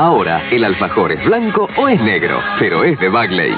Ahora, el alfajor es blanco o es negro, pero es de Bagley.